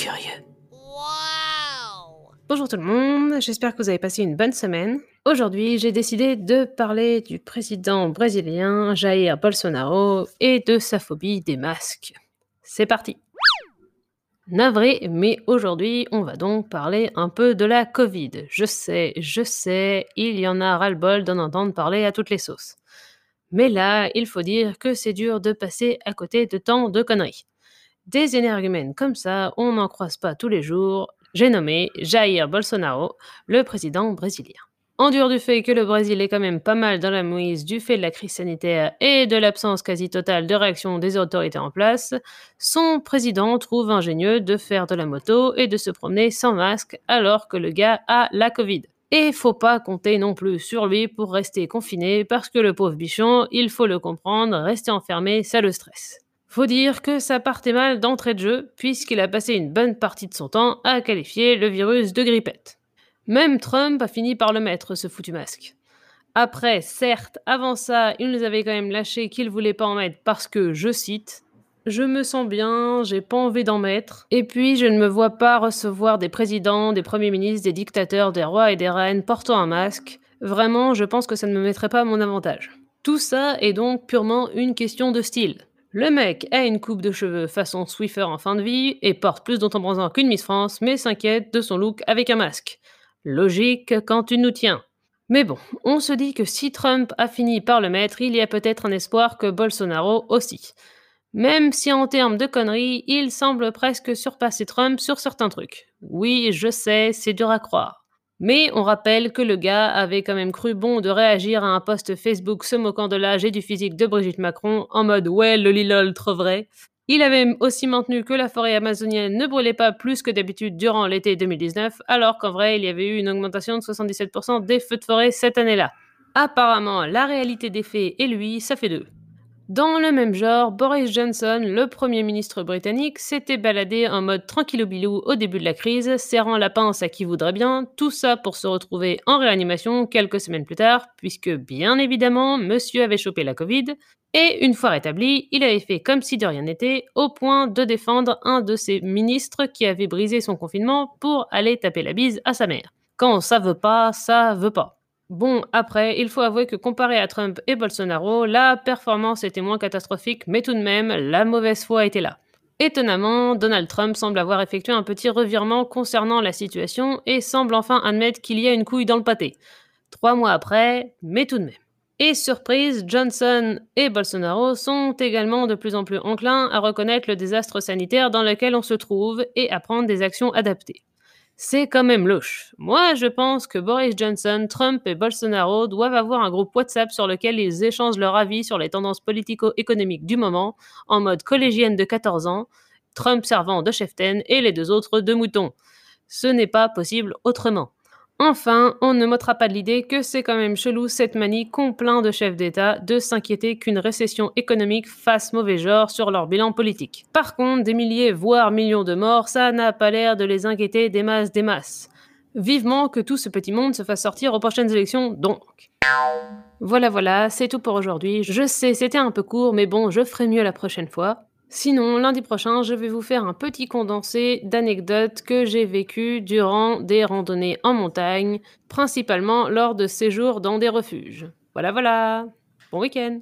curieux. Bonjour tout le monde, j'espère que vous avez passé une bonne semaine. Aujourd'hui, j'ai décidé de parler du président brésilien Jair Bolsonaro et de sa phobie des masques. C'est parti Navré, mais aujourd'hui, on va donc parler un peu de la Covid. Je sais, je sais, il y en a ras-le-bol d'en entendre parler à toutes les sauces. Mais là, il faut dire que c'est dur de passer à côté de tant de conneries. Des énergumènes comme ça, on n'en croise pas tous les jours. J'ai nommé Jair Bolsonaro, le président brésilien. En dehors du fait que le Brésil est quand même pas mal dans la mouise du fait de la crise sanitaire et de l'absence quasi totale de réaction des autorités en place, son président trouve ingénieux de faire de la moto et de se promener sans masque alors que le gars a la Covid. Et faut pas compter non plus sur lui pour rester confiné parce que le pauvre bichon, il faut le comprendre, rester enfermé, ça le stresse. Faut dire que ça partait mal d'entrée de jeu puisqu'il a passé une bonne partie de son temps à qualifier le virus de grippette. Même Trump a fini par le mettre, ce foutu masque. Après, certes, avant ça, il nous avait quand même lâché qu'il voulait pas en mettre parce que, je cite, je me sens bien, j'ai pas envie d'en mettre. Et puis, je ne me vois pas recevoir des présidents, des premiers ministres, des dictateurs, des rois et des reines portant un masque. Vraiment, je pense que ça ne me mettrait pas à mon avantage. Tout ça est donc purement une question de style. Le mec a une coupe de cheveux façon Swiffer en fin de vie et porte plus d'entendement qu'une Miss France, mais s'inquiète de son look avec un masque. Logique quand tu nous tiens. Mais bon, on se dit que si Trump a fini par le mettre, il y a peut-être un espoir que Bolsonaro aussi. Même si en termes de conneries, il semble presque surpasser Trump sur certains trucs. Oui, je sais, c'est dur à croire. Mais on rappelle que le gars avait quand même cru bon de réagir à un post Facebook se moquant de l'âge et du physique de Brigitte Macron en mode ouais, le lilol, trop vrai. Il avait aussi maintenu que la forêt amazonienne ne brûlait pas plus que d'habitude durant l'été 2019, alors qu'en vrai, il y avait eu une augmentation de 77% des feux de forêt cette année-là. Apparemment, la réalité des faits et lui, ça fait deux. Dans le même genre, Boris Johnson, le Premier ministre britannique, s'était baladé en mode tranquillou-bilou au début de la crise, serrant la pince à qui voudrait bien, tout ça pour se retrouver en réanimation quelques semaines plus tard, puisque bien évidemment, monsieur avait chopé la Covid, et une fois rétabli, il avait fait comme si de rien n'était, au point de défendre un de ses ministres qui avait brisé son confinement pour aller taper la bise à sa mère. Quand ça veut pas, ça veut pas. Bon, après, il faut avouer que comparé à Trump et Bolsonaro, la performance était moins catastrophique, mais tout de même, la mauvaise foi était là. Étonnamment, Donald Trump semble avoir effectué un petit revirement concernant la situation et semble enfin admettre qu'il y a une couille dans le pâté. Trois mois après, mais tout de même. Et surprise, Johnson et Bolsonaro sont également de plus en plus enclins à reconnaître le désastre sanitaire dans lequel on se trouve et à prendre des actions adaptées. C'est quand même louche. Moi, je pense que Boris Johnson, Trump et Bolsonaro doivent avoir un groupe WhatsApp sur lequel ils échangent leur avis sur les tendances politico-économiques du moment, en mode collégienne de 14 ans, Trump servant de cheftaine et les deux autres de moutons. Ce n'est pas possible autrement. Enfin, on ne m'ôtera pas de l'idée que c'est quand même chelou cette manie qu'ont plein de chefs d'État de s'inquiéter qu'une récession économique fasse mauvais genre sur leur bilan politique. Par contre, des milliers, voire millions de morts, ça n'a pas l'air de les inquiéter des masses des masses. Vivement que tout ce petit monde se fasse sortir aux prochaines élections, donc. Voilà, voilà, c'est tout pour aujourd'hui. Je sais, c'était un peu court, mais bon, je ferai mieux la prochaine fois. Sinon, lundi prochain, je vais vous faire un petit condensé d'anecdotes que j'ai vécues durant des randonnées en montagne, principalement lors de séjours dans des refuges. Voilà, voilà. Bon week-end